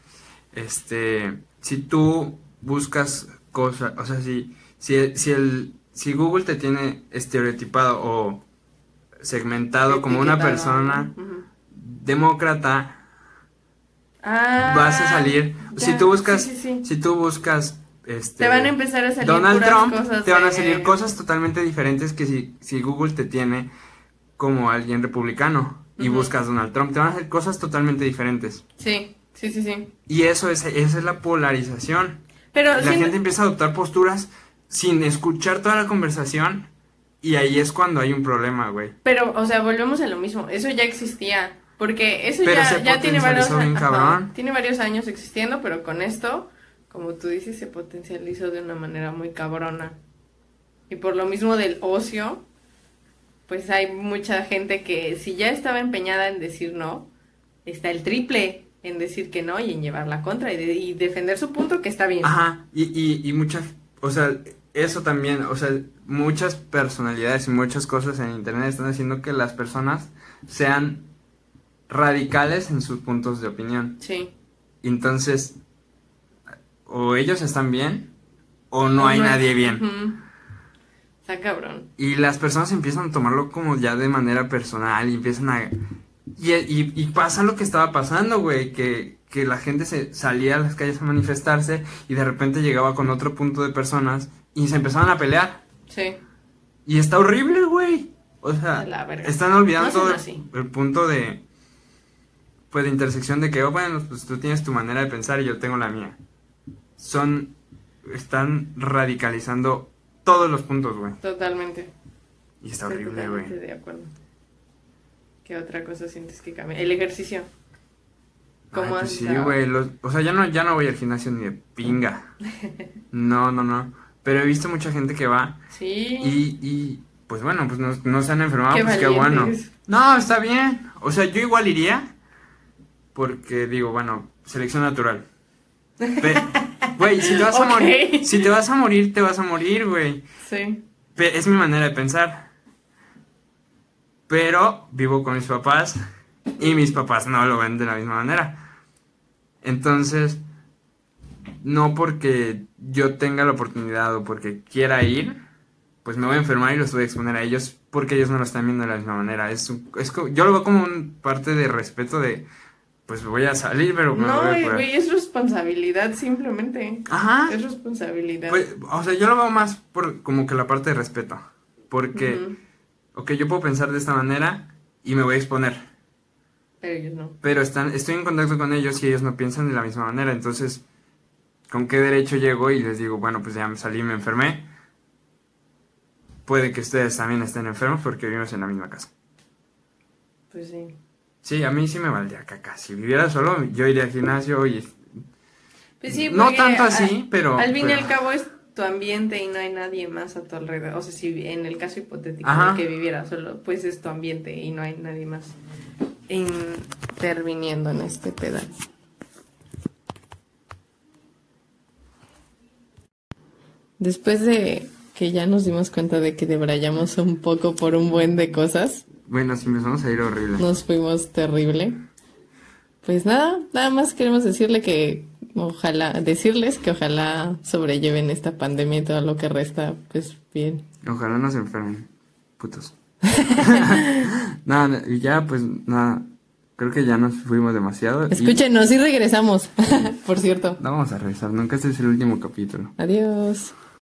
Este. Si tú buscas cosas. O sea, si. Si, si el. Si Google te tiene estereotipado o segmentado como una persona demócrata, Ah, vas a salir. ya, Si tú buscas, sí, sí, sí. si tú buscas, este, Te van a empezar a salir Donald Trump, cosas te van a de- salir cosas totalmente diferentes que si, si Google te tiene como alguien republicano y buscas Donald Trump, te van a hacer cosas totalmente diferentes. Sí, sí, sí, sí. Y eso es, esa es la polarización. Pero La gente empieza a adoptar posturas sin escuchar toda la conversación y ahí es cuando hay un problema, güey. Pero, o sea, volvemos a lo mismo. Eso ya existía. Porque eso Pero ya, tiene varios ajá, cabrón. Tiene varios años existiendo, pero con esto, como tú dices, se potencializó de una manera muy cabrona. Y por lo mismo del ocio, pues hay mucha gente que si ya estaba empeñada en decir no, está el triple en decir que no y en llevar la contra y, de- y defender su punto que está bien. Ajá, y, y, y muchas, o sea, eso también, o sea, muchas personalidades y muchas cosas en internet están haciendo que las personas sean radicales en sus puntos de opinión. Sí. Entonces, o ellos están bien o no O hay nadie bien. Está cabrón. Y las personas empiezan a tomarlo como ya de manera personal y empiezan a... Y, y, y pasa lo que estaba pasando, güey, que, que la gente se salía a las calles a manifestarse y de repente llegaba con otro punto de personas y se empezaban a pelear. Sí. Y está horrible, güey. O sea, A la verga. están olvidando No así. el punto de... Pues de intersección de que, oh, bueno, pues tú tienes tu manera de pensar y yo tengo la mía. Son... Están radicalizando todos los puntos, güey. Totalmente. Y está Estoy horrible, güey. de acuerdo. ¿Qué otra cosa sientes que cambia? El ejercicio. ¿Cómo Ay, has pues sí, güey. O sea, ya no, ya no voy al gimnasio ni de pinga. (laughs) No, no, no. Pero he visto mucha gente que va Sí. y, y pues bueno, pues no, no se han enfermado, Qué pues qué bueno. No, está bien. O sea, yo igual iría porque digo, bueno, selección natural. (laughs) Güey, si te vas a morir, si te vas a morir, te vas a morir, güey. Sí. Pe- Es mi manera de pensar. Pero vivo con mis papás y mis papás no lo ven de la misma manera. Entonces, no porque yo tenga la oportunidad o porque quiera ir, pues me voy a enfermar y los voy a exponer a ellos porque ellos no lo están viendo de la misma manera. Es, un- es yo lo veo como un parte de respeto de, pues voy a salir, pero me No, voy a güey, es responsabilidad simplemente. Ajá. Es responsabilidad. Pues, o sea, yo lo veo más por como que la parte de respeto. Porque, Ujú. ok, yo puedo pensar de esta manera y me voy a exponer. Pero ellos no. Pero están, estoy en contacto con ellos y ellos no piensan de la misma manera. Entonces, ¿con qué derecho llego y les digo, bueno, pues ya me salí, me enfermé? Puede que ustedes también estén enfermos porque vivimos en la misma casa. Pues sí. Sí, a mí sí me valdría caca. Si viviera solo, yo iría al gimnasio y... Pues sí, No tanto así, pero- Al fin y al cabo es tu ambiente y no hay nadie más a tu alrededor. O sea, si en el caso hipotético de que viviera solo, pues es tu ambiente y no hay nadie más interviniendo en este pedal. Después de que ya nos dimos cuenta de que debrayamos un poco por un buen de cosas, Bueno, si empezamos a ir horrible. nos fuimos terrible. Pues nada, nada más queremos decirle que ojalá, decirles que ojalá sobrelleven esta pandemia y todo lo que resta, pues bien. Ojalá no se enfermen. Putos. (laughs) nada, y ya pues nada. Creo que ya nos fuimos demasiado. y- Escúchenos y regresamos, (laughs) por cierto. No vamos a regresar, nunca este es el último capítulo. Adiós.